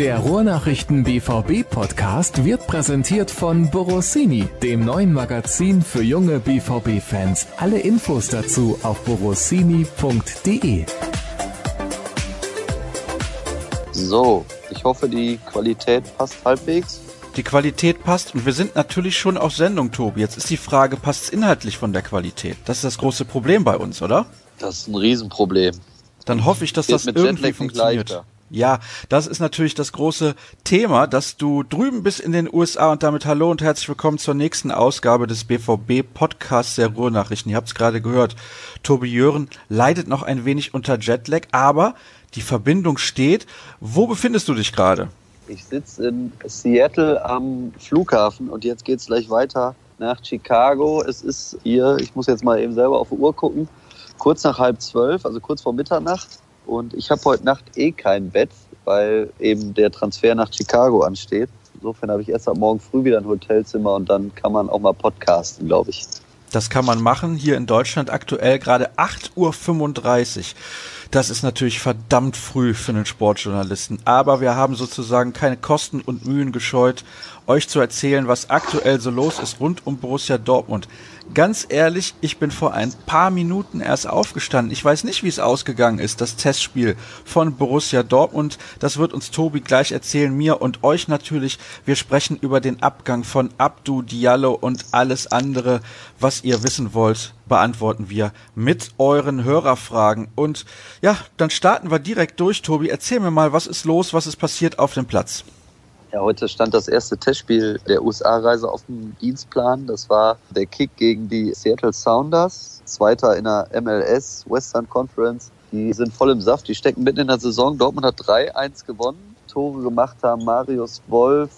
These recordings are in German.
Der Ruhrnachrichten BVB Podcast wird präsentiert von Borossini, dem neuen Magazin für junge BVB Fans. Alle Infos dazu auf borossini.de. So, ich hoffe, die Qualität passt halbwegs. Die Qualität passt und wir sind natürlich schon auf Sendung, Tobi. Jetzt ist die Frage, passt es inhaltlich von der Qualität? Das ist das große Problem bei uns, oder? Das ist ein Riesenproblem. Dann hoffe ich, dass Geht das mit irgendwie Jetlag funktioniert. leichter. Ja, das ist natürlich das große Thema, dass du drüben bist in den USA und damit hallo und herzlich willkommen zur nächsten Ausgabe des BVB Podcasts der Ruhrnachrichten. Ihr habt es gerade gehört. Tobi Jören leidet noch ein wenig unter Jetlag, aber die Verbindung steht. Wo befindest du dich gerade? Ich sitze in Seattle am Flughafen und jetzt geht's gleich weiter nach Chicago. Es ist hier, ich muss jetzt mal eben selber auf die Uhr gucken, kurz nach halb zwölf, also kurz vor Mitternacht. Und ich habe heute Nacht eh kein Bett, weil eben der Transfer nach Chicago ansteht. Insofern habe ich erst ab morgen früh wieder ein Hotelzimmer und dann kann man auch mal podcasten, glaube ich. Das kann man machen. Hier in Deutschland aktuell gerade 8.35 Uhr. Das ist natürlich verdammt früh für einen Sportjournalisten. Aber wir haben sozusagen keine Kosten und Mühen gescheut, euch zu erzählen, was aktuell so los ist rund um Borussia Dortmund. Ganz ehrlich, ich bin vor ein paar Minuten erst aufgestanden. Ich weiß nicht, wie es ausgegangen ist, das Testspiel von Borussia Dortmund. Das wird uns Tobi gleich erzählen, mir und euch natürlich. Wir sprechen über den Abgang von Abdu Diallo und alles andere, was ihr wissen wollt, beantworten wir mit euren Hörerfragen. Und ja, dann starten wir direkt durch. Tobi, erzähl mir mal, was ist los, was ist passiert auf dem Platz? Ja, heute stand das erste Testspiel der USA-Reise auf dem Dienstplan. Das war der Kick gegen die Seattle Sounders, Zweiter in der MLS Western Conference. Die sind voll im Saft, die stecken mitten in der Saison. Dortmund hat 3-1 gewonnen. Tore gemacht haben Marius Wolf,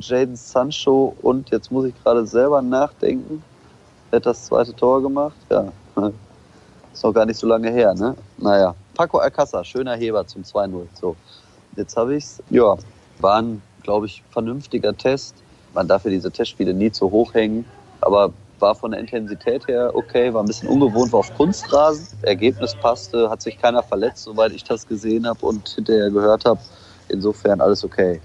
Jaden Sancho und jetzt muss ich gerade selber nachdenken. Wer hat das zweite Tor gemacht? Ja, ist noch gar nicht so lange her, ne? Naja, Paco Alcázar, schöner Heber zum 2-0. So, jetzt habe ich's. Ja, war ein, glaube ich, vernünftiger Test. Man darf ja diese Testspiele nie zu hoch hängen, aber war von der Intensität her okay, war ein bisschen ungewohnt, war auf Kunstrasen. Ergebnis passte, hat sich keiner verletzt, soweit ich das gesehen habe und hinterher gehört habe. Insofern alles okay.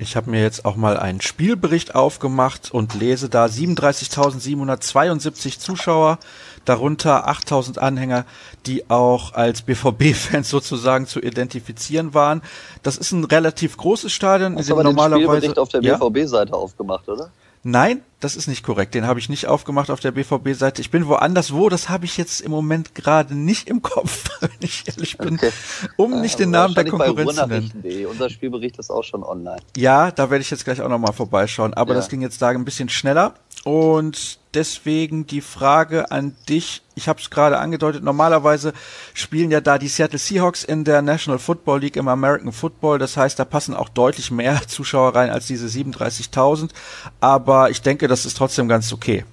Ich habe mir jetzt auch mal einen Spielbericht aufgemacht und lese da 37.772 Zuschauer, darunter 8.000 Anhänger, die auch als BVB-Fans sozusagen zu identifizieren waren. Das ist ein relativ großes Stadion. Hast du aber den normalerweise Spielbericht auf der Ja? BVB-Seite aufgemacht, oder? Nein, das ist nicht korrekt. Den habe ich nicht aufgemacht auf der BVB-Seite. Ich bin woanders wo. Das habe ich jetzt im Moment gerade nicht im Kopf, wenn ich ehrlich bin, Okay. um nicht den Namen der Konkurrenz zu nennen. Unser Spielbericht ist auch schon online. Ja, da werde ich jetzt gleich auch nochmal vorbeischauen. Aber Ja. das ging jetzt da ein bisschen schneller. Und deswegen die Frage an dich. Ich habe es gerade angedeutet. Normalerweise spielen ja da die Seattle Seahawks in der National Football League im American Football. Das heißt, da passen auch deutlich mehr Zuschauer rein als diese 37.000. Aber ich denke, das ist trotzdem ganz okay.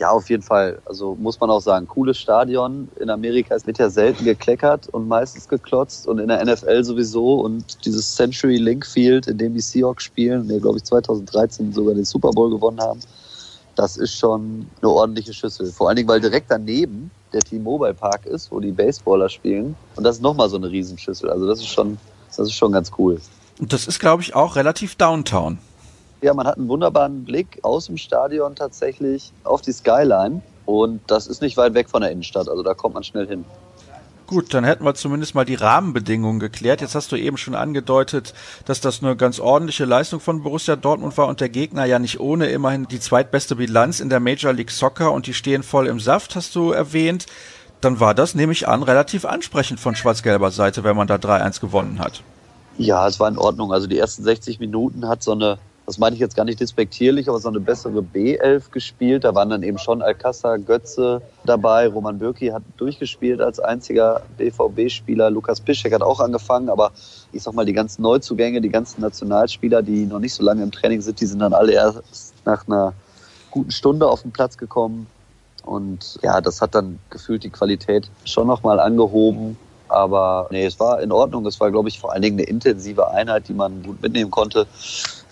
Ja, auf jeden Fall. Also muss man auch sagen, cooles Stadion. In Amerika wird ja selten gekleckert und meistens geklotzt und in der NFL sowieso. Und dieses Century Link Field, in dem die Seahawks spielen, der glaube ich 2013 sogar den Super Bowl gewonnen haben, das ist schon eine ordentliche Schüssel. Vor allen Dingen, weil direkt daneben der T-Mobile Park ist, wo die Baseballer spielen. Und das ist nochmal so eine Riesenschüssel. Also das ist schon, das ist schon ganz cool. Und das ist, glaube ich, auch relativ Downtown. Ja, man hat einen wunderbaren Blick aus dem Stadion tatsächlich auf die Skyline. Und das ist nicht weit weg von der Innenstadt. Also da kommt man schnell hin. Gut, dann hätten wir zumindest mal die Rahmenbedingungen geklärt. Jetzt hast du eben schon angedeutet, dass das eine ganz ordentliche Leistung von Borussia Dortmund war und der Gegner ja nicht ohne immerhin die zweitbeste Bilanz in der Major League Soccer und die stehen voll im Saft, hast du erwähnt. Dann war das, nehme ich an, relativ ansprechend von schwarz-gelber Seite, wenn man da 3-1 gewonnen hat. Ja, es war in Ordnung. Also die ersten 60 Minuten hat so eine, das meine ich jetzt gar nicht despektierlich, aber so eine bessere B11 gespielt. Da waren dann eben schon Alcázar, Götze dabei. Roman Bürki hat durchgespielt als einziger BVB-Spieler. Lukas Piszczek hat auch angefangen, aber ich sag mal, die ganzen Neuzugänge, die ganzen Nationalspieler, die noch nicht so lange im Training sind, die sind dann alle erst nach einer guten Stunde auf den Platz gekommen. Und ja, das hat dann gefühlt die Qualität schon nochmal angehoben. Aber nee, es war in Ordnung. Es war, glaube ich, vor allen Dingen eine intensive Einheit, die man gut mitnehmen konnte.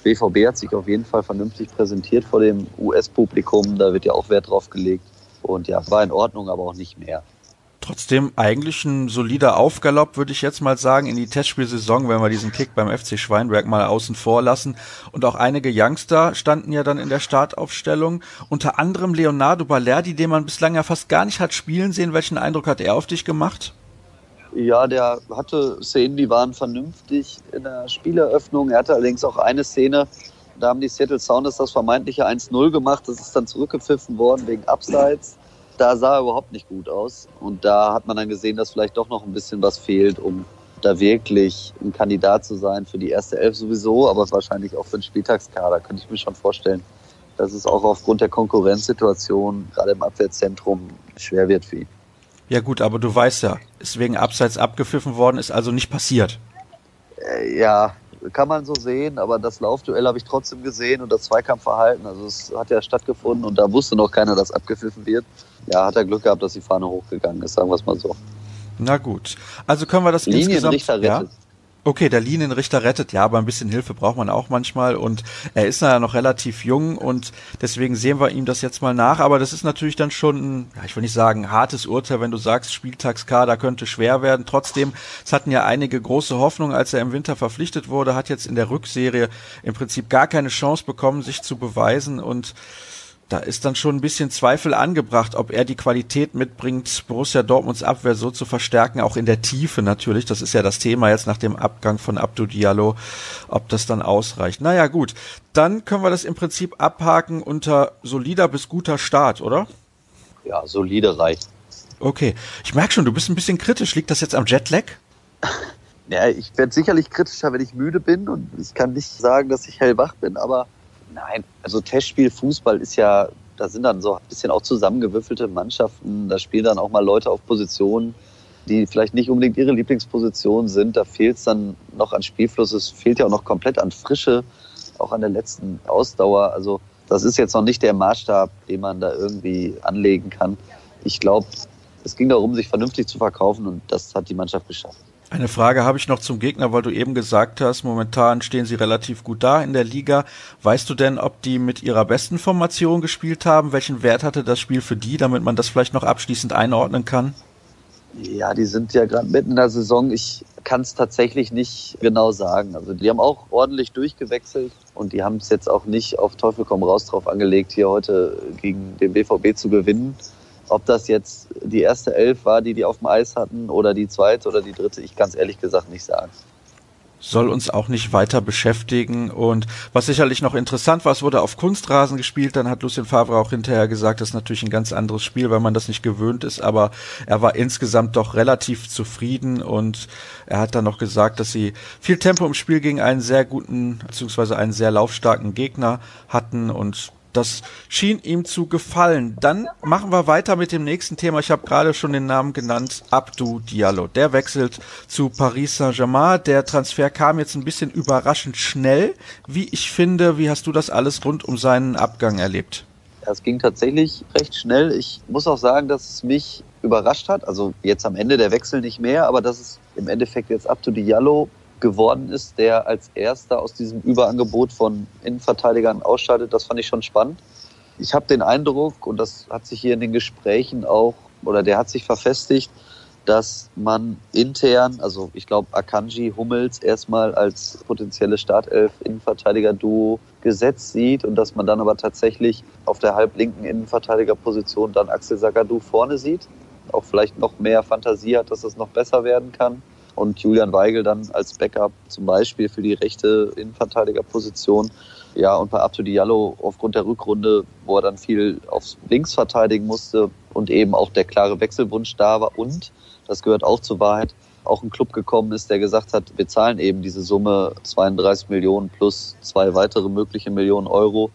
BVB hat sich auf jeden Fall vernünftig präsentiert vor dem US-Publikum. Da wird ja auch Wert drauf gelegt. Und ja, war in Ordnung, aber auch nicht mehr. Trotzdem eigentlich ein solider Aufgalopp, würde ich jetzt mal sagen, in die Testspielsaison, wenn wir diesen Kick beim FC Schweinberg mal außen vor lassen. Und auch einige Youngster standen ja dann in der Startaufstellung. Unter anderem Leonardo Balerdi, den man bislang ja fast gar nicht hat spielen sehen. Welchen Eindruck hat er auf dich gemacht? Ja, der hatte Szenen, die waren vernünftig in der Spieleröffnung. Er hatte allerdings auch eine Szene, da haben die Seattle Sounders das vermeintliche 1-0 gemacht. Das ist dann zurückgepfiffen worden wegen Abseits da sah er überhaupt nicht gut aus. Und da hat man dann gesehen, dass vielleicht doch noch ein bisschen was fehlt, um da wirklich ein Kandidat zu sein für die erste Elf sowieso, aber wahrscheinlich auch für den Spieltagskader, könnte ich mir schon vorstellen, dass es auch aufgrund der Konkurrenzsituation gerade im Abwehrzentrum schwer wird für ihn. Ja gut, aber du weißt ja, ist wegen Abseits abgepfiffen worden, ist also nicht passiert. Äh, ja, kann man so sehen, aber das Laufduell habe ich trotzdem gesehen und das Zweikampfverhalten, also es hat ja stattgefunden und da wusste noch keiner, dass abgepfiffen wird. Ja, hat er Glück gehabt, dass die Fahne hochgegangen ist, sagen wir es mal so. Na gut. Also können wir das Linienrichter insgesamt... rettet. Ja? Okay, der Linienrichter rettet, ja, aber ein bisschen Hilfe braucht man auch manchmal. Und er ist ja noch relativ jung und deswegen sehen wir ihm das jetzt mal nach, aber das ist natürlich dann schon, ein, ja, ich will nicht sagen hartes Urteil, wenn du sagst, Spieltagskader könnte schwer werden. Trotzdem, es hatten ja einige große Hoffnung, als er im Winter verpflichtet wurde, hat jetzt in der Rückserie im Prinzip gar keine Chance bekommen, sich zu beweisen. Und da ist dann schon ein bisschen Zweifel angebracht, ob er die Qualität mitbringt, Borussia Dortmunds Abwehr so zu verstärken, auch in der Tiefe natürlich. Das ist ja das Thema jetzt nach dem Abgang von Abdou Diallo, ob das dann ausreicht. Naja, gut. Dann können wir das im Prinzip abhaken unter solider bis guter Start, oder? Ja, solide reicht. Okay. Ich merke schon, du bist ein bisschen kritisch. Liegt das jetzt am Jetlag? Ja, ich werde sicherlich kritischer, wenn ich müde bin und ich kann nicht sagen, dass ich hellwach bin, aber Nein, also Testspiel Fußball ist ja, da sind dann so ein bisschen auch zusammengewürfelte Mannschaften. Da spielen dann auch mal Leute auf Positionen, die vielleicht nicht unbedingt ihre Lieblingsposition sind. Da fehlt es dann noch an Spielfluss. Es fehlt ja auch noch komplett an Frische, auch an der letzten Ausdauer. Also das ist jetzt noch nicht der Maßstab, den man da irgendwie anlegen kann. Ich glaube, es ging darum, sich vernünftig zu verkaufen und das hat die Mannschaft geschafft. Eine Frage habe ich noch zum Gegner, weil du eben gesagt hast, momentan stehen sie relativ gut da in der Liga. Weißt du denn, ob die mit ihrer besten Formation gespielt haben? Welchen Wert hatte das Spiel für die, damit man das vielleicht noch abschließend einordnen kann? Ja, die sind ja gerade mitten in der Saison. Ich kann es tatsächlich nicht genau sagen. Also die haben auch ordentlich durchgewechselt und die haben es jetzt auch nicht auf Teufel komm raus drauf angelegt, hier heute gegen den BVB zu gewinnen. Ob das jetzt die erste Elf war, die die auf dem Eis hatten, oder die zweite oder die dritte, ich kann es ehrlich gesagt nicht sagen. Soll uns auch nicht weiter beschäftigen. Und was sicherlich noch interessant war, es wurde auf Kunstrasen gespielt, dann hat Lucien Favre auch hinterher gesagt, das ist natürlich ein ganz anderes Spiel, weil man das nicht gewöhnt ist, aber er war insgesamt doch relativ zufrieden. Und er hat dann noch gesagt, dass sie viel Tempo im Spiel gegen einen sehr guten, beziehungsweise einen sehr laufstarken Gegner hatten. Und das schien ihm zu gefallen. Dann machen wir weiter mit dem nächsten Thema. Ich habe gerade schon den Namen genannt, Abdou Diallo. Der wechselt zu Paris Saint-Germain. Der Transfer kam jetzt ein bisschen überraschend schnell, wie ich finde. Wie hast du das alles rund um seinen Abgang erlebt? Es ging tatsächlich recht schnell. Ich muss auch sagen, dass es mich überrascht hat. Also jetzt am Ende der Wechsel nicht mehr, aber dass es im Endeffekt jetzt Abdou Diallo geworden ist, der als erster aus diesem Überangebot von Innenverteidigern ausscheidet, das fand ich schon spannend. Ich habe den Eindruck, und das hat sich hier in den Gesprächen auch, oder der hat sich verfestigt, dass man intern, also ich glaube Akanji Hummels erstmal als potenzielle Startelf Innenverteidiger-Duo gesetzt sieht und dass man dann aber tatsächlich auf der halblinken Innenverteidigerposition dann Axel Sagadou vorne sieht. Auch vielleicht noch mehr Fantasie hat, dass es noch besser werden kann und Julian Weigel dann als Backup zum Beispiel für die rechte Innenverteidigerposition. Ja, und bei Abdu Diallo aufgrund der Rückrunde, wo er dann viel aufs Links verteidigen musste und eben auch der klare Wechselwunsch da war und, das gehört auch zur Wahrheit, auch ein Club gekommen ist, der gesagt hat, wir zahlen eben diese Summe 32 Millionen plus zwei weitere mögliche Millionen Euro.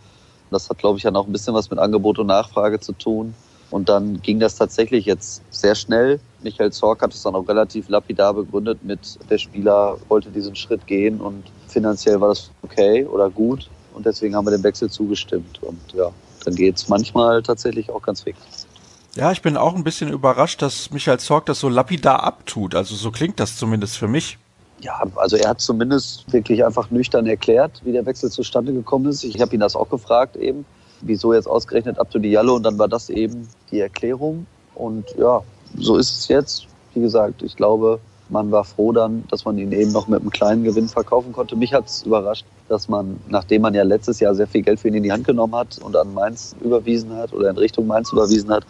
Das hat, glaube ich, dann auch ein bisschen was mit Angebot und Nachfrage zu tun. Und dann ging das tatsächlich jetzt sehr schnell. Michael Zorc hat es dann auch relativ lapidar begründet mit, der Spieler wollte diesen Schritt gehen und finanziell war das okay oder gut. Und deswegen haben wir dem Wechsel zugestimmt. Und ja, dann geht es manchmal tatsächlich auch ganz fix. Ja, ich bin auch ein bisschen überrascht, dass Michael Zorc das so lapidar abtut. Also so klingt das zumindest für mich. Ja, also er hat zumindest wirklich einfach nüchtern erklärt, wie der Wechsel zustande gekommen ist. Ich habe ihn das auch gefragt eben wieso jetzt ausgerechnet Abdu Diallo und dann war das eben die Erklärung. Und ja, so ist es jetzt. Wie gesagt, ich glaube, man war froh dann, dass man ihn eben noch mit einem kleinen Gewinn verkaufen konnte. Mich hat es überrascht, dass man, nachdem man ja letztes Jahr sehr viel Geld für ihn in die Hand genommen hat und an Mainz überwiesen hat oder in Richtung Mainz überwiesen hat,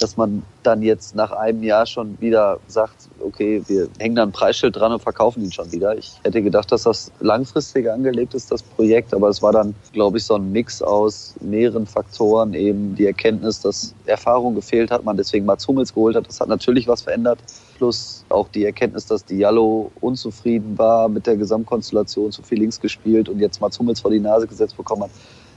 dass man dann jetzt nach einem Jahr schon wieder sagt, okay, wir hängen da ein Preisschild dran und verkaufen ihn schon wieder. Ich hätte gedacht, dass das langfristig angelegt ist, das Projekt, aber es war dann, glaube ich, so ein Mix aus mehreren Faktoren, eben die Erkenntnis, dass Erfahrung gefehlt hat, man deswegen Mats Hummels geholt hat. Das hat natürlich was verändert. Plus auch die Erkenntnis, dass Diallo unzufrieden war mit der Gesamtkonstellation, zu viel links gespielt und jetzt Mats Hummels vor die Nase gesetzt bekommen hat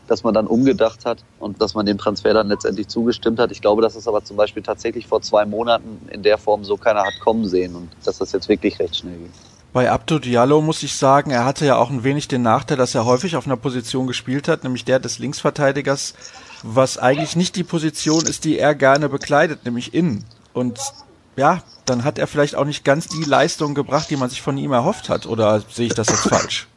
dass man dann umgedacht hat und dass man dem Transfer dann letztendlich zugestimmt hat. Ich glaube, dass es aber zum Beispiel tatsächlich vor zwei Monaten in der Form so keiner hat kommen sehen und dass das jetzt wirklich recht schnell ging. Bei Abdo Diallo muss ich sagen, er hatte ja auch ein wenig den Nachteil, dass er häufig auf einer Position gespielt hat, nämlich der des Linksverteidigers, was eigentlich nicht die Position ist, die er gerne bekleidet, nämlich innen. Und ja, dann hat er vielleicht auch nicht ganz die Leistung gebracht, die man sich von ihm erhofft hat. Oder sehe ich das jetzt falsch?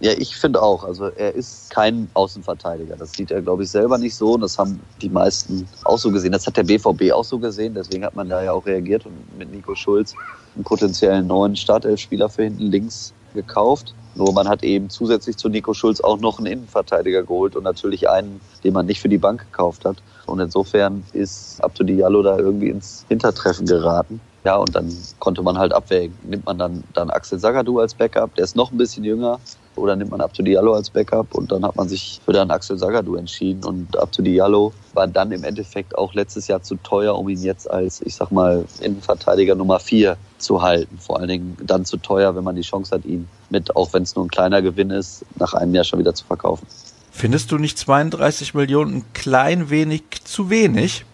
Ja, ich finde auch. Also er ist kein Außenverteidiger. Das sieht er, glaube ich, selber nicht so. Und das haben die meisten auch so gesehen. Das hat der BVB auch so gesehen. Deswegen hat man da ja auch reagiert und mit Nico Schulz einen potenziellen neuen Startelfspieler für hinten links gekauft. Nur man hat eben zusätzlich zu Nico Schulz auch noch einen Innenverteidiger geholt und natürlich einen, den man nicht für die Bank gekauft hat. Und insofern ist Abdo Diallo da irgendwie ins Hintertreffen geraten. Ja, und dann konnte man halt abwägen. Nimmt man dann, dann Axel Sagadou als Backup, der ist noch ein bisschen jünger, oder nimmt man Abdo Diallo als Backup und dann hat man sich für dann Axel Sagadou entschieden und Abdo Diallo war dann im Endeffekt auch letztes Jahr zu teuer, um ihn jetzt als, ich sag mal, Innenverteidiger Nummer vier zu halten. Vor allen Dingen dann zu teuer, wenn man die Chance hat, ihn mit, auch wenn es nur ein kleiner Gewinn ist, nach einem Jahr schon wieder zu verkaufen. Findest du nicht 32 Millionen ein klein wenig zu wenig?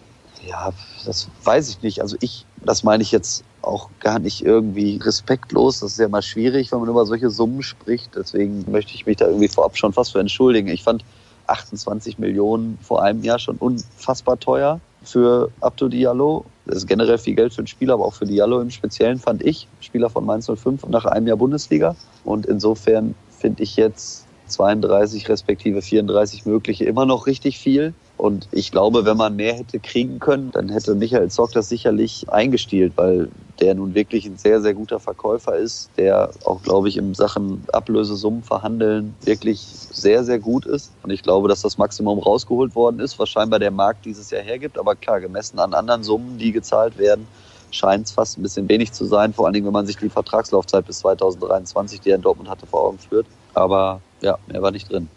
Ja, das weiß ich nicht. Also ich, das meine ich jetzt auch gar nicht irgendwie respektlos. Das ist ja mal schwierig, wenn man über solche Summen spricht. Deswegen möchte ich mich da irgendwie vorab schon fast für entschuldigen. Ich fand 28 Millionen vor einem Jahr schon unfassbar teuer für Abdo Diallo. Das ist generell viel Geld für einen Spieler, aber auch für Diallo im Speziellen fand ich. Spieler von Mainz 05 nach einem Jahr Bundesliga. Und insofern finde ich jetzt 32 respektive 34 mögliche immer noch richtig viel. Und ich glaube, wenn man mehr hätte kriegen können, dann hätte Michael Zock das sicherlich eingestielt, weil der nun wirklich ein sehr, sehr guter Verkäufer ist, der auch, glaube ich, in Sachen Ablösesummen verhandeln wirklich sehr, sehr gut ist. Und ich glaube, dass das Maximum rausgeholt worden ist, was scheinbar der Markt dieses Jahr hergibt. Aber klar, gemessen an anderen Summen, die gezahlt werden, scheint es fast ein bisschen wenig zu sein, vor allen Dingen, wenn man sich die Vertragslaufzeit bis 2023, die er in Dortmund hatte, vor Augen führt. Aber ja, er war nicht drin.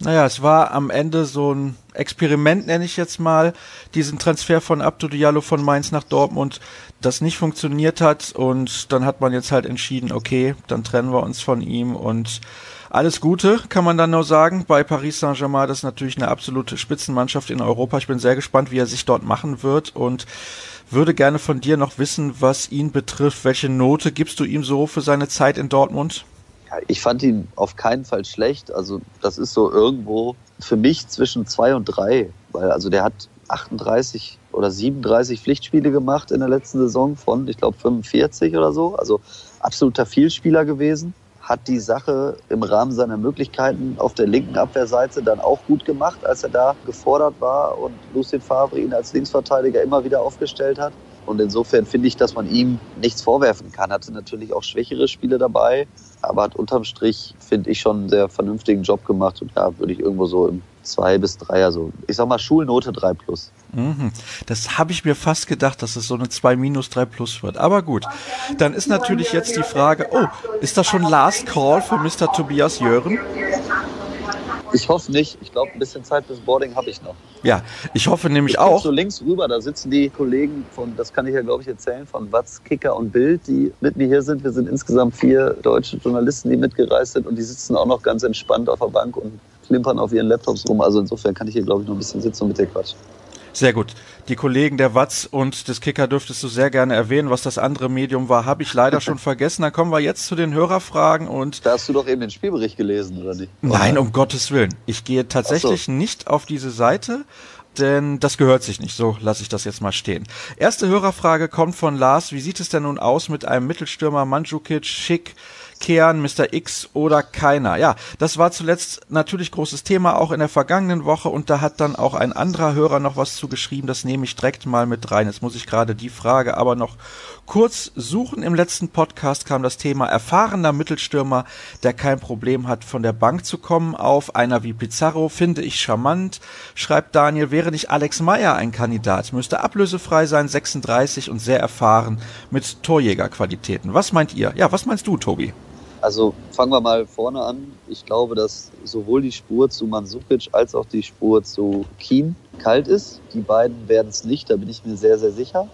Naja, es war am Ende so ein Experiment, nenne ich jetzt mal, diesen Transfer von Abdo Diallo von Mainz nach Dortmund, das nicht funktioniert hat und dann hat man jetzt halt entschieden, okay, dann trennen wir uns von ihm und alles Gute, kann man dann nur sagen. Bei Paris Saint-Germain, das ist natürlich eine absolute Spitzenmannschaft in Europa. Ich bin sehr gespannt, wie er sich dort machen wird und würde gerne von dir noch wissen, was ihn betrifft. Welche Note gibst du ihm so für seine Zeit in Dortmund? Ich fand ihn auf keinen Fall schlecht. Also das ist so irgendwo für mich zwischen zwei und drei, weil also der hat 38 oder 37 Pflichtspiele gemacht in der letzten Saison von, ich glaube, 45 oder so. Also absoluter Vielspieler gewesen. Hat die Sache im Rahmen seiner Möglichkeiten auf der linken Abwehrseite dann auch gut gemacht, als er da gefordert war und Lucien Favre ihn als Linksverteidiger immer wieder aufgestellt hat. Und insofern finde ich, dass man ihm nichts vorwerfen kann. Hatte natürlich auch schwächere Spiele dabei, aber hat unterm Strich, finde ich, schon einen sehr vernünftigen Job gemacht. Und da würde ich irgendwo so im zwei bis drei, also ich sag mal Schulnote drei plus. Mhm. Das habe ich mir fast gedacht, dass es so eine zwei minus drei plus wird. Aber gut, dann ist natürlich jetzt die Frage, oh, ist das schon Last Call für Mr. Tobias Jören? Ich hoffe nicht. Ich glaube, ein bisschen Zeit bis Boarding habe ich noch. Ja, ich hoffe nämlich ich auch. so links rüber, da sitzen die Kollegen von, das kann ich ja glaube ich erzählen, von Watz, Kicker und Bild, die mit mir hier sind. Wir sind insgesamt vier deutsche Journalisten, die mitgereist sind und die sitzen auch noch ganz entspannt auf der Bank und klimpern auf ihren Laptops rum. Also insofern kann ich hier glaube ich noch ein bisschen sitzen und mit dir quatschen. Sehr gut. Die Kollegen der Watz und des Kicker dürftest du sehr gerne erwähnen. Was das andere Medium war, habe ich leider schon vergessen. Dann kommen wir jetzt zu den Hörerfragen und. Da hast du doch eben den Spielbericht gelesen, oder nicht? Nein, um Gottes Willen. Ich gehe tatsächlich so. nicht auf diese Seite, denn das gehört sich nicht. So lasse ich das jetzt mal stehen. Erste Hörerfrage kommt von Lars. Wie sieht es denn nun aus mit einem Mittelstürmer Mandzukic, Schick, kehren, Mr. X oder keiner. Ja, das war zuletzt natürlich großes Thema auch in der vergangenen Woche und da hat dann auch ein anderer Hörer noch was zugeschrieben, das nehme ich direkt mal mit rein. Jetzt muss ich gerade die Frage aber noch kurz suchen. Im letzten Podcast kam das Thema erfahrener Mittelstürmer, der kein Problem hat, von der Bank zu kommen, auf. Einer wie Pizarro finde ich charmant, schreibt Daniel. Wäre nicht Alex Meyer ein Kandidat? Müsste ablösefrei sein, 36 und sehr erfahren mit Torjägerqualitäten. Was meint ihr? Ja, was meinst du, Tobi? Also fangen wir mal vorne an. Ich glaube, dass sowohl die Spur zu Mansukic als auch die Spur zu Keen kalt ist. Die beiden werden es nicht, da bin ich mir sehr, sehr sicher.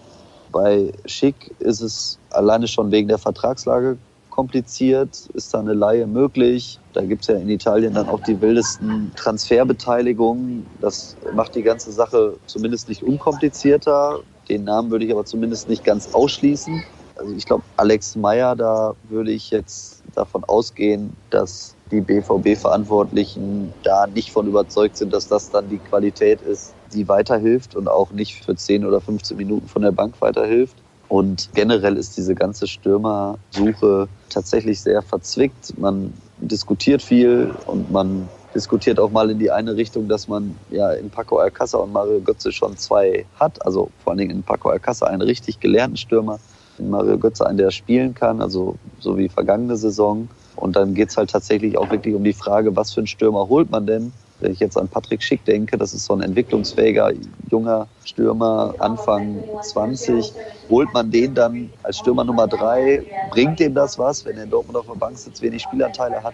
Bei Schick ist es alleine schon wegen der Vertragslage kompliziert. Ist da eine Laie möglich? Da gibt es ja in Italien dann auch die wildesten Transferbeteiligungen. Das macht die ganze Sache zumindest nicht unkomplizierter. Den Namen würde ich aber zumindest nicht ganz ausschließen. Also ich glaube, Alex Meyer, da würde ich jetzt davon ausgehen, dass die BVB-Verantwortlichen da nicht von überzeugt sind, dass das dann die Qualität ist, die weiterhilft und auch nicht für 10 oder 15 Minuten von der Bank weiterhilft. Und generell ist diese ganze Stürmersuche tatsächlich sehr verzwickt. Man diskutiert viel und man diskutiert auch mal in die eine Richtung, dass man ja in Paco Alcázar und Mario Götze schon zwei hat. Also vor allen Dingen in Paco Alcázar einen richtig gelernten Stürmer, Mario Götze einen, der spielen kann, also so wie vergangene Saison. Und dann geht es halt tatsächlich auch wirklich um die Frage, was für einen Stürmer holt man denn? Wenn ich jetzt an Patrick Schick denke, das ist so ein entwicklungsfähiger junger Stürmer, Anfang 20. Holt man den dann als Stürmer Nummer drei? Bringt dem das was, wenn er in Dortmund auf der Bank sitzt, wenig Spielanteile hat?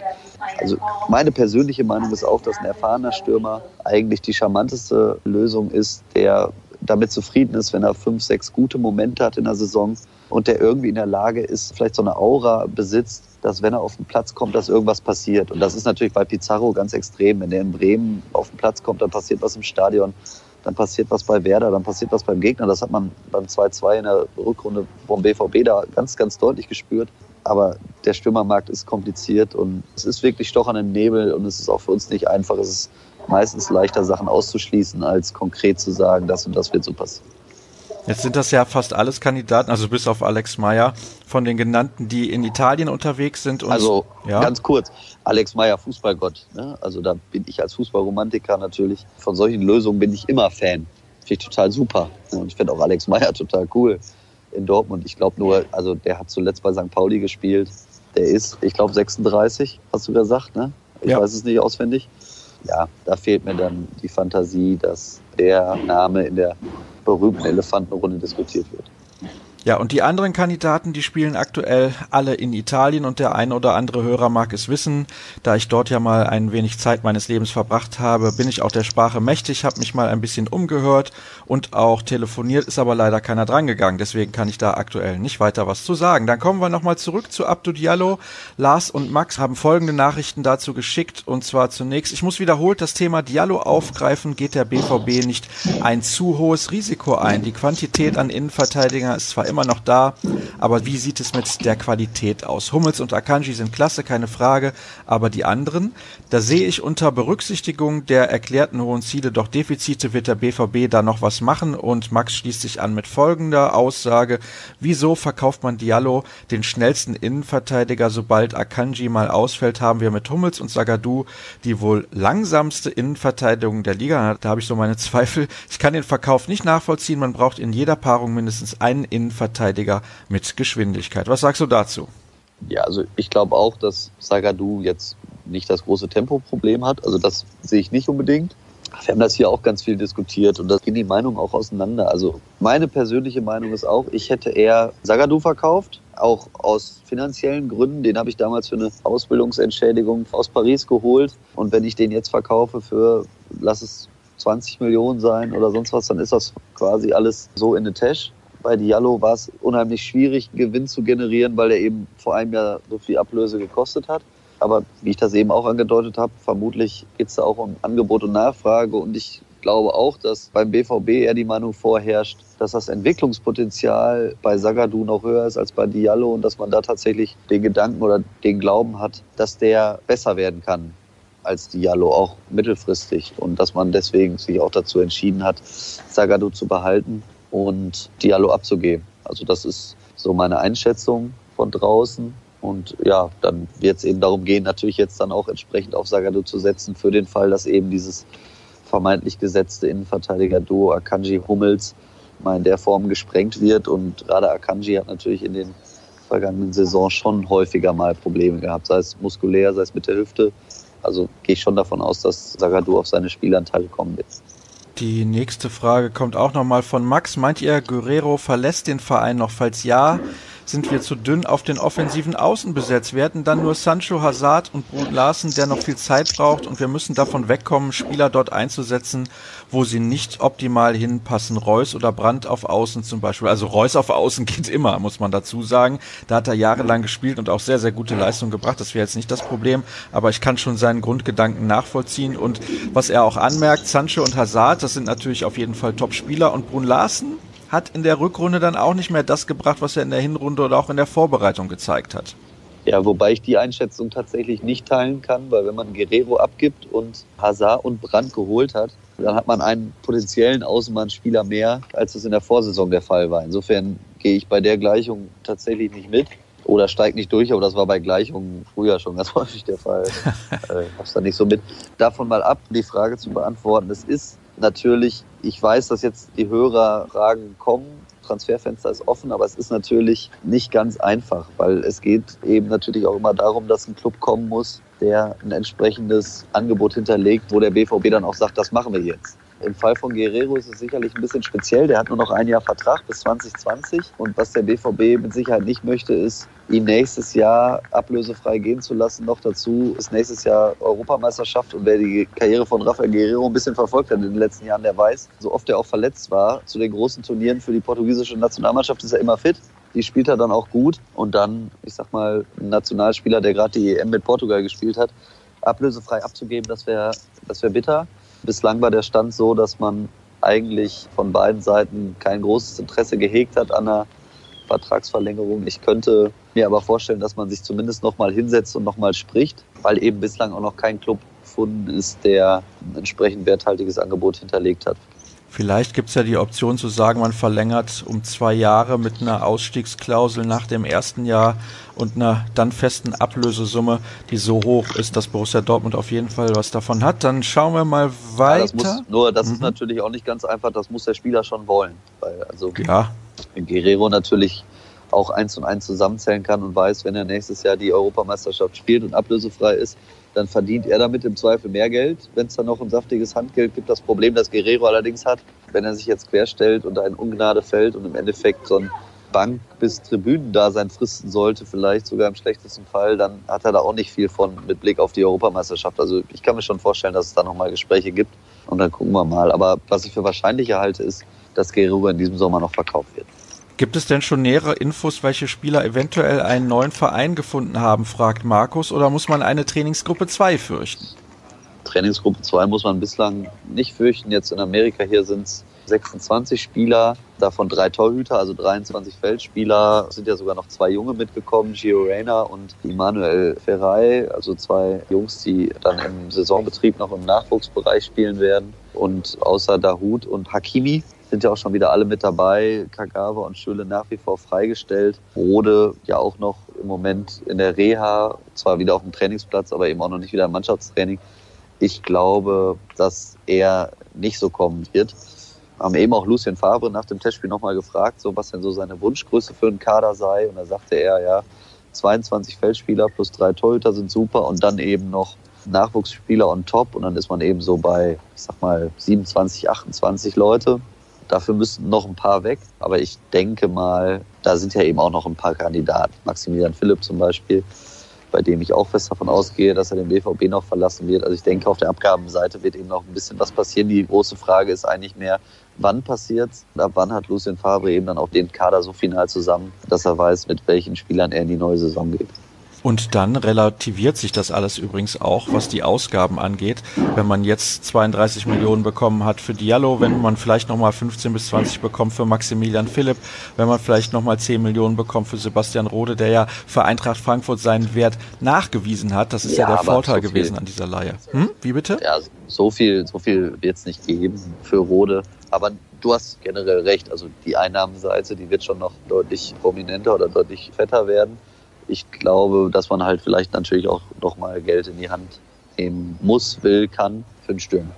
Also meine persönliche Meinung ist auch, dass ein erfahrener Stürmer eigentlich die charmanteste Lösung ist, der damit zufrieden ist, wenn er fünf, sechs gute Momente hat in der Saison und der irgendwie in der Lage ist, vielleicht so eine Aura besitzt, dass wenn er auf den Platz kommt, dass irgendwas passiert. Und das ist natürlich bei Pizarro ganz extrem. Wenn er in Bremen auf den Platz kommt, dann passiert was im Stadion, dann passiert was bei Werder, dann passiert was beim Gegner. Das hat man beim 2-2 in der Rückrunde vom BVB da ganz, ganz deutlich gespürt. Aber der Stürmermarkt ist kompliziert und es ist wirklich Stoch an den Nebel und es ist auch für uns nicht einfach. Es ist meistens leichter, Sachen auszuschließen, als konkret zu sagen, das und das wird so passieren. Jetzt sind das ja fast alles Kandidaten, also bis auf Alex Meyer, von den genannten, die in Italien unterwegs sind. also ja. ganz kurz, Alex Meyer, Fußballgott. Ne? Also da bin ich als Fußballromantiker natürlich, von solchen Lösungen bin ich immer Fan. Finde ich total super. Und ich finde auch Alex Meyer total cool in Dortmund. Ich glaube nur, also der hat zuletzt bei St. Pauli gespielt. Der ist, ich glaube, 36, hast du gesagt, ne? Ich ja. weiß es nicht auswendig. Ja, da fehlt mir dann die Fantasie, dass der Name in der berühmten Elefantenrunde diskutiert wird. Ja, und die anderen Kandidaten, die spielen aktuell alle in Italien und der eine oder andere Hörer mag es wissen. Da ich dort ja mal ein wenig Zeit meines Lebens verbracht habe, bin ich auch der Sprache mächtig, habe mich mal ein bisschen umgehört und auch telefoniert, ist aber leider keiner drangegangen. Deswegen kann ich da aktuell nicht weiter was zu sagen. Dann kommen wir nochmal zurück zu Abdu Diallo. Lars und Max haben folgende Nachrichten dazu geschickt und zwar zunächst, ich muss wiederholt das Thema Diallo aufgreifen, geht der BVB nicht ein zu hohes Risiko ein. Die Quantität an Innenverteidiger ist zwar immer noch da. Aber wie sieht es mit der Qualität aus? Hummels und Akanji sind klasse, keine Frage. Aber die anderen, da sehe ich unter Berücksichtigung der erklärten hohen Ziele doch Defizite wird der BVB da noch was machen. Und Max schließt sich an mit folgender Aussage. Wieso verkauft man Diallo, den schnellsten Innenverteidiger, sobald Akanji mal ausfällt, haben wir mit Hummels und Sagadu die wohl langsamste Innenverteidigung der Liga. Da habe ich so meine Zweifel. Ich kann den Verkauf nicht nachvollziehen. Man braucht in jeder Paarung mindestens einen Innenverteidiger Innenverteidiger mit Geschwindigkeit. Was sagst du dazu? Ja, also ich glaube auch, dass Sagadu jetzt nicht das große Tempoproblem hat. Also das sehe ich nicht unbedingt. Wir haben das hier auch ganz viel diskutiert und da gehen die Meinungen auch auseinander. Also meine persönliche Meinung ist auch, ich hätte eher Sagadu verkauft, auch aus finanziellen Gründen. Den habe ich damals für eine Ausbildungsentschädigung aus Paris geholt. Und wenn ich den jetzt verkaufe für, lass es 20 Millionen sein oder sonst was, dann ist das quasi alles so in the Tasche. Bei Diallo war es unheimlich schwierig, Gewinn zu generieren, weil er eben vor einem Jahr so viel Ablöse gekostet hat. Aber wie ich das eben auch angedeutet habe, vermutlich geht es da auch um Angebot und Nachfrage. Und ich glaube auch, dass beim BVB eher die Meinung vorherrscht, dass das Entwicklungspotenzial bei Sagadu noch höher ist als bei Diallo und dass man da tatsächlich den Gedanken oder den Glauben hat, dass der besser werden kann als Diallo, auch mittelfristig. Und dass man deswegen sich auch dazu entschieden hat, Sagadu zu behalten und Diallo abzugeben. Also das ist so meine Einschätzung von draußen. Und ja, dann wird es eben darum gehen, natürlich jetzt dann auch entsprechend auf Sagado zu setzen, für den Fall, dass eben dieses vermeintlich gesetzte Innenverteidiger-Duo Akanji Hummels mal in der Form gesprengt wird. Und gerade Akanji hat natürlich in den vergangenen Saison schon häufiger mal Probleme gehabt, sei es muskulär, sei es mit der Hüfte. Also gehe ich schon davon aus, dass Sagadu auf seine Spielanteile kommen wird. Die nächste Frage kommt auch nochmal von Max. Meint ihr, Guerrero verlässt den Verein noch? Falls ja, sind wir zu dünn auf den offensiven Außen besetzt. Wir hätten dann nur Sancho, Hazard und Brun Larsen, der noch viel Zeit braucht und wir müssen davon wegkommen, Spieler dort einzusetzen, wo sie nicht optimal hinpassen. Reus oder Brandt auf Außen zum Beispiel. Also Reus auf Außen geht immer, muss man dazu sagen. Da hat er jahrelang gespielt und auch sehr, sehr gute Leistung gebracht. Das wäre jetzt nicht das Problem, aber ich kann schon seinen Grundgedanken nachvollziehen und was er auch anmerkt, Sancho und Hazard, das sind natürlich auf jeden Fall Top-Spieler und Brun Larsen, hat in der Rückrunde dann auch nicht mehr das gebracht, was er in der Hinrunde oder auch in der Vorbereitung gezeigt hat. Ja, wobei ich die Einschätzung tatsächlich nicht teilen kann, weil wenn man Guerrero abgibt und Hazard und Brandt geholt hat, dann hat man einen potenziellen Außenbahnspieler mehr, als es in der Vorsaison der Fall war. Insofern gehe ich bei der Gleichung tatsächlich nicht mit oder steigt nicht durch, aber das war bei Gleichungen früher schon ganz häufig der Fall. äh, hab's da nicht so mit. Davon mal ab, die Frage zu beantworten. Es ist natürlich, ich weiß, dass jetzt die Hörerfragen kommen. Transferfenster ist offen, aber es ist natürlich nicht ganz einfach, weil es geht eben natürlich auch immer darum, dass ein Club kommen muss, der ein entsprechendes Angebot hinterlegt, wo der BVB dann auch sagt, das machen wir jetzt. Im Fall von Guerrero ist es sicherlich ein bisschen speziell. Der hat nur noch ein Jahr Vertrag bis 2020. Und was der BVB mit Sicherheit nicht möchte, ist, ihn nächstes Jahr ablösefrei gehen zu lassen. Noch dazu ist nächstes Jahr Europameisterschaft. Und wer die Karriere von Rafael Guerrero ein bisschen verfolgt hat in den letzten Jahren, der weiß, so oft er auch verletzt war, zu den großen Turnieren für die portugiesische Nationalmannschaft ist er immer fit. Die spielt er dann auch gut. Und dann, ich sag mal, ein Nationalspieler, der gerade die EM mit Portugal gespielt hat, ablösefrei abzugeben, das wäre das wär bitter. Bislang war der Stand so, dass man eigentlich von beiden Seiten kein großes Interesse gehegt hat an einer Vertragsverlängerung. Ich könnte mir aber vorstellen, dass man sich zumindest noch mal hinsetzt und noch mal spricht, weil eben bislang auch noch kein Club gefunden ist, der ein entsprechend werthaltiges Angebot hinterlegt hat. Vielleicht gibt es ja die Option zu sagen, man verlängert um zwei Jahre mit einer Ausstiegsklausel nach dem ersten Jahr und einer dann festen Ablösesumme, die so hoch ist, dass Borussia Dortmund auf jeden Fall was davon hat. Dann schauen wir mal weiter. Ja, das muss, nur das mhm. ist natürlich auch nicht ganz einfach, das muss der Spieler schon wollen. Weil also ja. Guerrero natürlich auch eins und eins zusammenzählen kann und weiß, wenn er nächstes Jahr die Europameisterschaft spielt und ablösefrei ist, dann verdient er damit im Zweifel mehr Geld. Wenn es dann noch ein saftiges Handgeld gibt, das Problem, das Guerrero allerdings hat, wenn er sich jetzt querstellt und da in Ungnade fällt und im Endeffekt so ein Bank- bis Tribünendasein fristen sollte, vielleicht sogar im schlechtesten Fall, dann hat er da auch nicht viel von mit Blick auf die Europameisterschaft. Also ich kann mir schon vorstellen, dass es da nochmal Gespräche gibt und dann gucken wir mal. Aber was ich für wahrscheinlicher halte, ist, dass Guerrero in diesem Sommer noch verkauft wird. Gibt es denn schon nähere Infos, welche Spieler eventuell einen neuen Verein gefunden haben, fragt Markus, oder muss man eine Trainingsgruppe 2 fürchten? Trainingsgruppe 2 muss man bislang nicht fürchten. Jetzt in Amerika hier sind es 26 Spieler, davon drei Torhüter, also 23 Feldspieler. Es sind ja sogar noch zwei Junge mitgekommen, Gio Reyna und Immanuel Ferrei, also zwei Jungs, die dann im Saisonbetrieb noch im Nachwuchsbereich spielen werden. Und außer Dahut und Hakimi sind ja auch schon wieder alle mit dabei. Kagawa und Schöle nach wie vor freigestellt. Rode ja auch noch im Moment in der Reha, zwar wieder auf dem Trainingsplatz, aber eben auch noch nicht wieder im Mannschaftstraining. Ich glaube, dass er nicht so kommen wird. Haben eben auch Lucien Favre nach dem Testspiel nochmal gefragt, so was denn so seine Wunschgröße für einen Kader sei. Und da sagte er, ja, 22 Feldspieler plus drei Torhüter sind super und dann eben noch Nachwuchsspieler on top und dann ist man eben so bei, ich sag mal, 27, 28 Leute. Dafür müssten noch ein paar weg. Aber ich denke mal, da sind ja eben auch noch ein paar Kandidaten. Maximilian Philipp zum Beispiel, bei dem ich auch fest davon ausgehe, dass er den BVB noch verlassen wird. Also ich denke, auf der Abgabenseite wird eben noch ein bisschen was passieren. Die große Frage ist eigentlich mehr, wann passiert's? Ab wann hat Lucien Favre eben dann auch den Kader so final zusammen, dass er weiß, mit welchen Spielern er in die neue Saison geht? Und dann relativiert sich das alles übrigens auch, was die Ausgaben angeht. Wenn man jetzt 32 Millionen bekommen hat für Diallo, wenn man vielleicht nochmal 15 bis 20 bekommt für Maximilian Philipp, wenn man vielleicht nochmal 10 Millionen bekommt für Sebastian Rode, der ja für Eintracht Frankfurt seinen Wert nachgewiesen hat. Das ist ja, ja der Vorteil so gewesen an dieser Leihe. Hm? Wie bitte? Ja, so viel, so viel wird es nicht geben für Rode. Aber du hast generell recht. Also die Einnahmenseite, die wird schon noch deutlich prominenter oder deutlich fetter werden. Ich glaube, dass man halt vielleicht natürlich auch noch mal Geld in die Hand nehmen muss, will, kann für den Stürmer.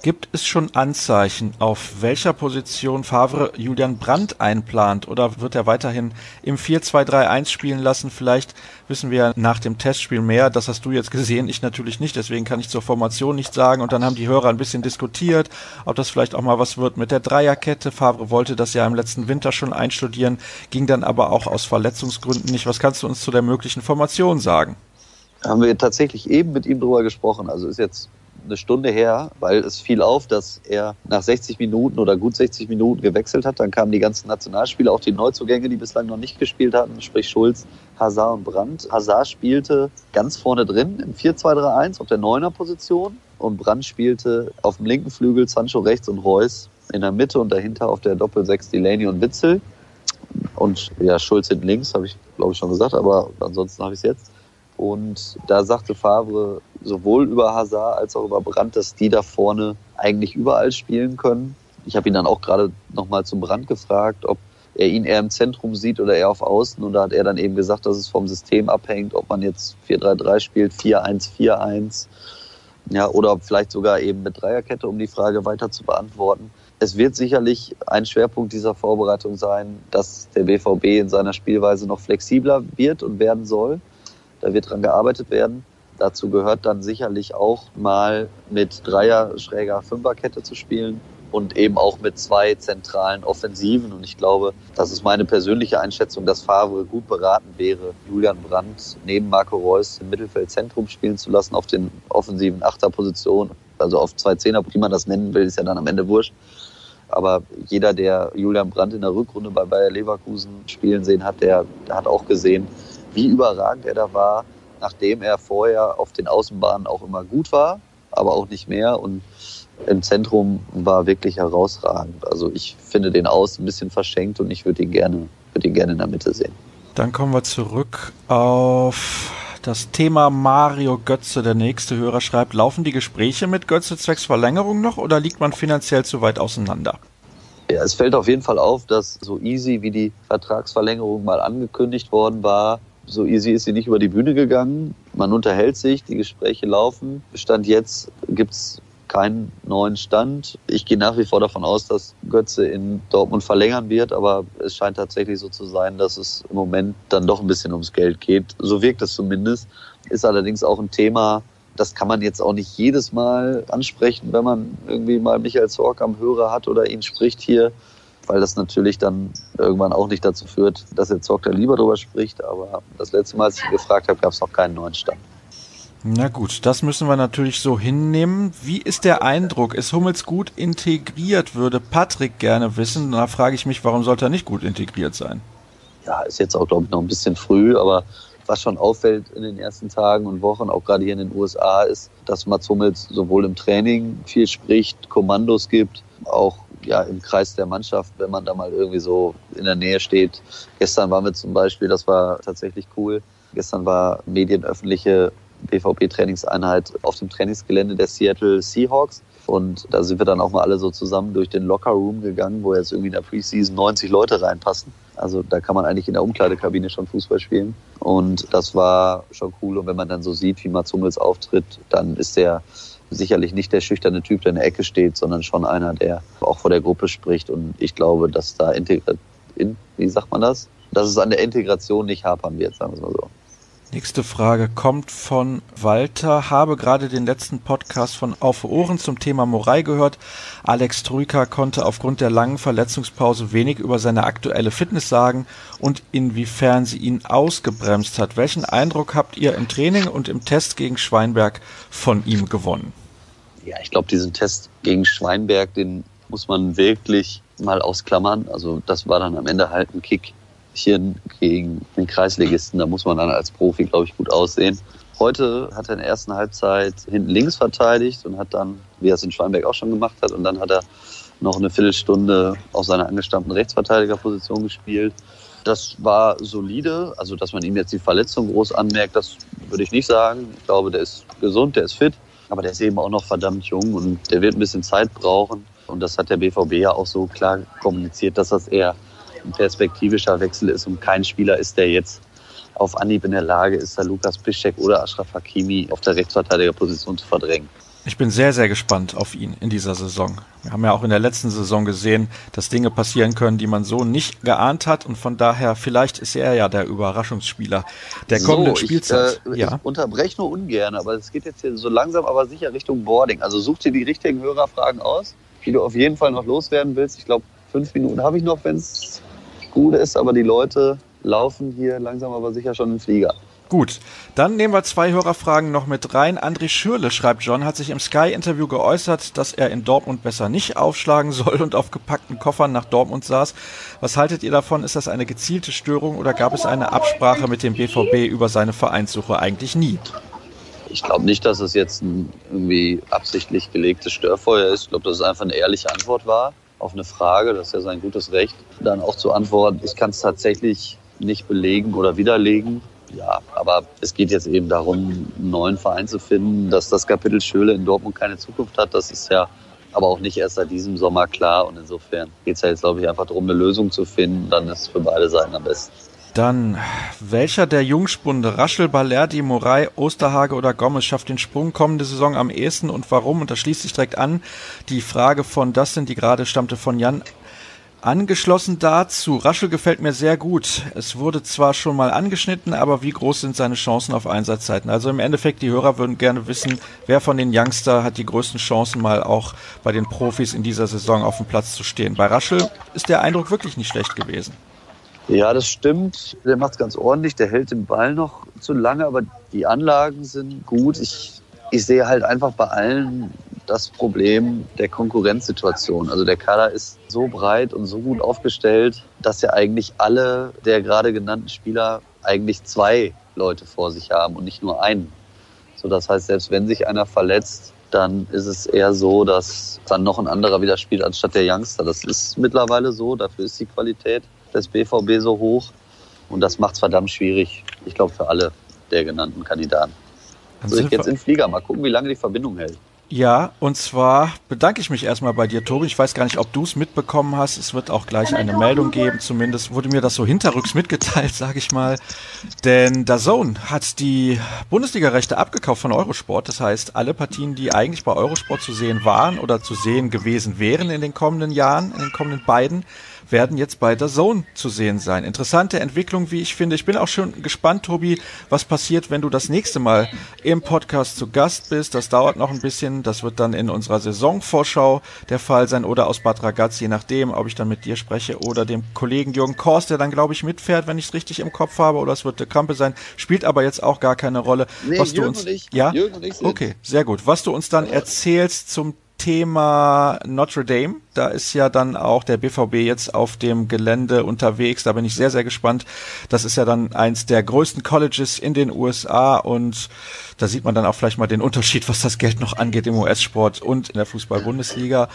Gibt es schon Anzeichen, auf welcher Position Favre Julian Brandt einplant oder wird er weiterhin im 4-2-3-1 spielen lassen? Vielleicht wissen wir nach dem Testspiel mehr. Das hast du jetzt gesehen, ich natürlich nicht. Deswegen kann ich zur Formation nicht sagen. Und dann haben die Hörer ein bisschen diskutiert, ob das vielleicht auch mal was wird mit der Dreierkette. Favre wollte das ja im letzten Winter schon einstudieren, ging dann aber auch aus Verletzungsgründen nicht. Was kannst du uns zu der möglichen Formation sagen? Haben wir tatsächlich eben mit ihm drüber gesprochen. Also ist jetzt eine Stunde her, weil es fiel auf, dass er nach 60 Minuten oder gut 60 Minuten gewechselt hat. Dann kamen die ganzen Nationalspieler, auch die Neuzugänge, die bislang noch nicht gespielt hatten, sprich Schulz, Hazard und Brandt. Hazard spielte ganz vorne drin im 4-2-3-1 auf der Neuner Position und Brandt spielte auf dem linken Flügel Sancho rechts und Reus in der Mitte und dahinter auf der Doppel-6 Delaney und Witzel. Und ja, Schulz hinten links, habe ich glaube ich schon gesagt, aber ansonsten habe ich es jetzt. Und da sagte Favre sowohl über Hazard als auch über Brandt, dass die da vorne eigentlich überall spielen können. Ich habe ihn dann auch gerade nochmal zum Brand gefragt, ob er ihn eher im Zentrum sieht oder eher auf Außen. Und da hat er dann eben gesagt, dass es vom System abhängt, ob man jetzt 4-3-3 spielt, 4-1-4-1. Ja, oder vielleicht sogar eben mit Dreierkette, um die Frage weiter zu beantworten. Es wird sicherlich ein Schwerpunkt dieser Vorbereitung sein, dass der BVB in seiner Spielweise noch flexibler wird und werden soll. Da wird dran gearbeitet werden. Dazu gehört dann sicherlich auch mal mit Dreier, Schräger, Fünferkette zu spielen und eben auch mit zwei zentralen Offensiven. Und ich glaube, das ist meine persönliche Einschätzung, dass Favre gut beraten wäre, Julian Brandt neben Marco Reus im Mittelfeldzentrum spielen zu lassen auf den offensiven Achterpositionen. Also auf zwei Zehner, wie man das nennen will, ist ja dann am Ende wurscht. Aber jeder, der Julian Brandt in der Rückrunde bei Bayer Leverkusen spielen sehen hat, der, der hat auch gesehen, wie überragend er da war, nachdem er vorher auf den Außenbahnen auch immer gut war, aber auch nicht mehr. Und im Zentrum war wirklich herausragend. Also ich finde den aus ein bisschen verschenkt und ich würde ihn gerne, würde ihn gerne in der Mitte sehen. Dann kommen wir zurück auf das Thema Mario Götze. Der nächste Hörer schreibt, laufen die Gespräche mit Götze zwecks Verlängerung noch oder liegt man finanziell zu weit auseinander? Ja, es fällt auf jeden Fall auf, dass so easy wie die Vertragsverlängerung mal angekündigt worden war, so easy ist sie nicht über die Bühne gegangen. Man unterhält sich, die Gespräche laufen. Stand jetzt gibt's keinen neuen Stand. Ich gehe nach wie vor davon aus, dass Götze in Dortmund verlängern wird, aber es scheint tatsächlich so zu sein, dass es im Moment dann doch ein bisschen ums Geld geht. So wirkt es zumindest. Ist allerdings auch ein Thema, das kann man jetzt auch nicht jedes Mal ansprechen, wenn man irgendwie mal Michael Zorc am Hörer hat oder ihn spricht hier weil das natürlich dann irgendwann auch nicht dazu führt, dass der Zocker lieber darüber spricht. Aber das letzte Mal, als ich gefragt habe, gab es noch keinen neuen Stand. Na gut, das müssen wir natürlich so hinnehmen. Wie ist der Eindruck? Ist Hummels gut integriert? Würde Patrick gerne wissen. Da frage ich mich, warum sollte er nicht gut integriert sein? Ja, ist jetzt auch, glaube ich, noch ein bisschen früh, aber was schon auffällt in den ersten Tagen und Wochen, auch gerade hier in den USA, ist, dass Mats Hummels sowohl im Training viel spricht, Kommandos gibt, auch ja, im Kreis der Mannschaft, wenn man da mal irgendwie so in der Nähe steht. Gestern waren wir zum Beispiel, das war tatsächlich cool. Gestern war medienöffentliche BVB-Trainingseinheit auf dem Trainingsgelände der Seattle Seahawks. Und da sind wir dann auch mal alle so zusammen durch den Locker Room gegangen, wo jetzt irgendwie in der Preseason 90 Leute reinpassen. Also da kann man eigentlich in der Umkleidekabine schon Fußball spielen. Und das war schon cool. Und wenn man dann so sieht, wie Mats Hummels auftritt, dann ist der sicherlich nicht der schüchterne Typ, der in der Ecke steht, sondern schon einer, der auch vor der Gruppe spricht. Und ich glaube, dass da integriert, in, wie sagt man das? Dass es an der Integration nicht hapern wird, sagen wir mal so. Nächste Frage kommt von Walter. Habe gerade den letzten Podcast von Auf Ohren zum Thema Morei gehört. Alex Trüker konnte aufgrund der langen Verletzungspause wenig über seine aktuelle Fitness sagen und inwiefern sie ihn ausgebremst hat. Welchen Eindruck habt ihr im Training und im Test gegen Schweinberg von ihm gewonnen? Ja, ich glaube, diesen Test gegen Schweinberg, den muss man wirklich mal ausklammern. Also das war dann am Ende halt ein Kick Spielchen gegen den Kreisligisten. Da muss man dann als Profi, glaube ich, gut aussehen. Heute hat er in der ersten Halbzeit hinten links verteidigt und hat dann, wie er es in Schweinberg auch schon gemacht hat, und dann hat er noch eine Viertelstunde auf seiner angestammten Rechtsverteidigerposition gespielt. Das war solide, also dass man ihm jetzt die Verletzung groß anmerkt, das würde ich nicht sagen. Ich glaube, der ist gesund, der ist fit, aber der ist eben auch noch verdammt jung und der wird ein bisschen Zeit brauchen. Und das hat der BVB ja auch so klar kommuniziert, dass das eher ein perspektivischer Wechsel ist und kein Spieler ist, der jetzt auf Anhieb in der Lage ist, da Lukas Piszczek oder Ashraf Hakimi auf der Rechtsverteidigerposition zu verdrängen. Ich bin sehr, sehr gespannt auf ihn in dieser Saison. Wir haben ja auch in der letzten Saison gesehen, dass Dinge passieren können, die man so nicht geahnt hat. Und von daher, vielleicht ist er ja der Überraschungsspieler der kommenden so, Spielzeit. Ich, äh, ja. ich unterbreche nur ungern, aber es geht jetzt hier so langsam, aber sicher Richtung Boarding. Also such dir die richtigen Hörerfragen aus, die du auf jeden Fall noch loswerden willst. Ich glaube, fünf Minuten habe ich noch, wenn es gut ist, aber die Leute laufen hier langsam aber sicher schon im Flieger. Gut, dann nehmen wir zwei Hörerfragen noch mit rein. André Schürle, schreibt John, hat sich im Sky-Interview geäußert, dass er in Dortmund besser nicht aufschlagen soll und auf gepackten Koffern nach Dortmund saß. Was haltet ihr davon? Ist das eine gezielte Störung oder gab es eine Absprache mit dem BVB über seine Vereinssuche eigentlich nie? Ich glaube nicht, dass es jetzt ein irgendwie absichtlich gelegtes Störfeuer ist. Ich glaube, dass es einfach eine ehrliche Antwort war auf eine Frage. Das ist ja sein gutes Recht, dann auch zu antworten. Ich kann es tatsächlich nicht belegen oder widerlegen. Ja, aber es geht jetzt eben darum, einen neuen Verein zu finden. Dass das Kapitel Schöle in Dortmund keine Zukunft hat, das ist ja aber auch nicht erst seit diesem Sommer klar. Und insofern geht es ja jetzt, glaube ich, einfach darum, eine Lösung zu finden. Dann ist es für beide Seiten am besten. Dann, welcher der Jungspunde, Raschel, Balerdi, Morai, Osterhage oder Gomez schafft den Sprung kommende Saison am ehesten und warum? Und das schließt sich direkt an. Die Frage von Dustin, die gerade stammte von Jan. Angeschlossen dazu, Raschel gefällt mir sehr gut. Es wurde zwar schon mal angeschnitten, aber wie groß sind seine Chancen auf Einsatzzeiten? Also im Endeffekt, die Hörer würden gerne wissen, wer von den Youngster hat die größten Chancen, mal auch bei den Profis in dieser Saison auf dem Platz zu stehen. Bei Raschel ist der Eindruck wirklich nicht schlecht gewesen. Ja, das stimmt. Der macht es ganz ordentlich. Der hält den Ball noch zu lange, aber die Anlagen sind gut. Ich, ich sehe halt einfach bei allen das Problem der Konkurrenzsituation. Also der Kader ist so breit und so gut aufgestellt, dass ja eigentlich alle der gerade genannten Spieler eigentlich zwei Leute vor sich haben und nicht nur einen. So, das heißt, selbst wenn sich einer verletzt, dann ist es eher so, dass dann noch ein anderer wieder spielt anstatt der Youngster. Das ist mittlerweile so, dafür ist die Qualität des BVB so hoch und das macht es verdammt schwierig, ich glaube, für alle der genannten Kandidaten. Also ich jetzt in den Flieger, mal gucken, wie lange die Verbindung hält. Ja, und zwar bedanke ich mich erstmal bei dir, Tobi. Ich weiß gar nicht, ob du es mitbekommen hast. Es wird auch gleich eine Meldung geben. Zumindest wurde mir das so hinterrücks mitgeteilt, sage ich mal. Denn DAZN hat die Bundesliga-Rechte abgekauft von Eurosport. Das heißt, alle Partien, die eigentlich bei Eurosport zu sehen waren oder zu sehen gewesen wären in den kommenden Jahren, in den kommenden beiden, werden jetzt bei der Zone zu sehen sein. Interessante Entwicklung, wie ich finde. Ich bin auch schon gespannt, Tobi, was passiert, wenn du das nächste Mal im Podcast zu Gast bist. Das dauert noch ein bisschen. Das wird dann in unserer Saisonvorschau der Fall sein oder aus Bad Ragaz, je nachdem, ob ich dann mit dir spreche oder dem Kollegen Jürgen Korst, der dann, glaube ich, mitfährt, wenn ich es richtig im Kopf habe, oder es wird der Krampe sein. Spielt aber jetzt auch gar keine Rolle. Nee, was Jürgen du uns, ich, ja? Ich okay, sehr gut. Was du uns dann erzählst zum Thema Notre Dame. Da ist ja dann auch der BVB jetzt auf dem Gelände unterwegs. Da bin ich sehr, sehr gespannt. Das ist ja dann eins der größten Colleges in den USA und da sieht man dann auch vielleicht mal den Unterschied, was das Geld noch angeht im US-Sport und in der Fußball-Bundesliga.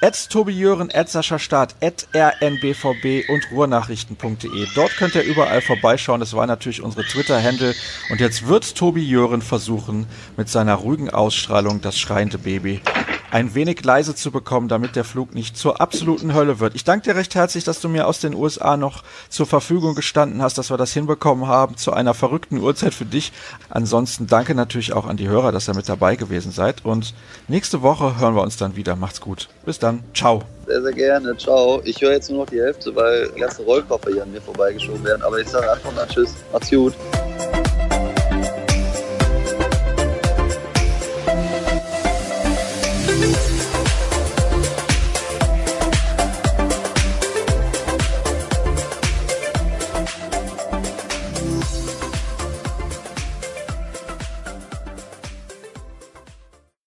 At Tobi Jören, at Sascha Staat, at rnbvb und ruhrnachrichten.de. Dort könnt ihr überall vorbeischauen. Das war natürlich unsere Twitter-Handle. Und jetzt wird Tobi Jören versuchen, mit seiner ruhigen Ausstrahlung das schreiende Baby ein wenig leise zu bekommen, damit der Flug nicht zur absoluten Hölle wird. Ich danke dir recht herzlich, dass du mir aus den USA noch zur Verfügung gestanden hast, dass wir das hinbekommen haben zu einer verrückten Uhrzeit für dich. Ansonsten danke natürlich auch an die Hörer, dass ihr mit dabei gewesen seid. Und nächste Woche hören wir uns dann wieder. Macht's gut. Bis dann. Ciao. Sehr, sehr gerne. Ciao. Ich höre jetzt nur noch die Hälfte, weil ganze Rollkoffer hier an mir vorbeigeschoben werden. Aber ich sage einfach mal Tschüss. Macht's gut.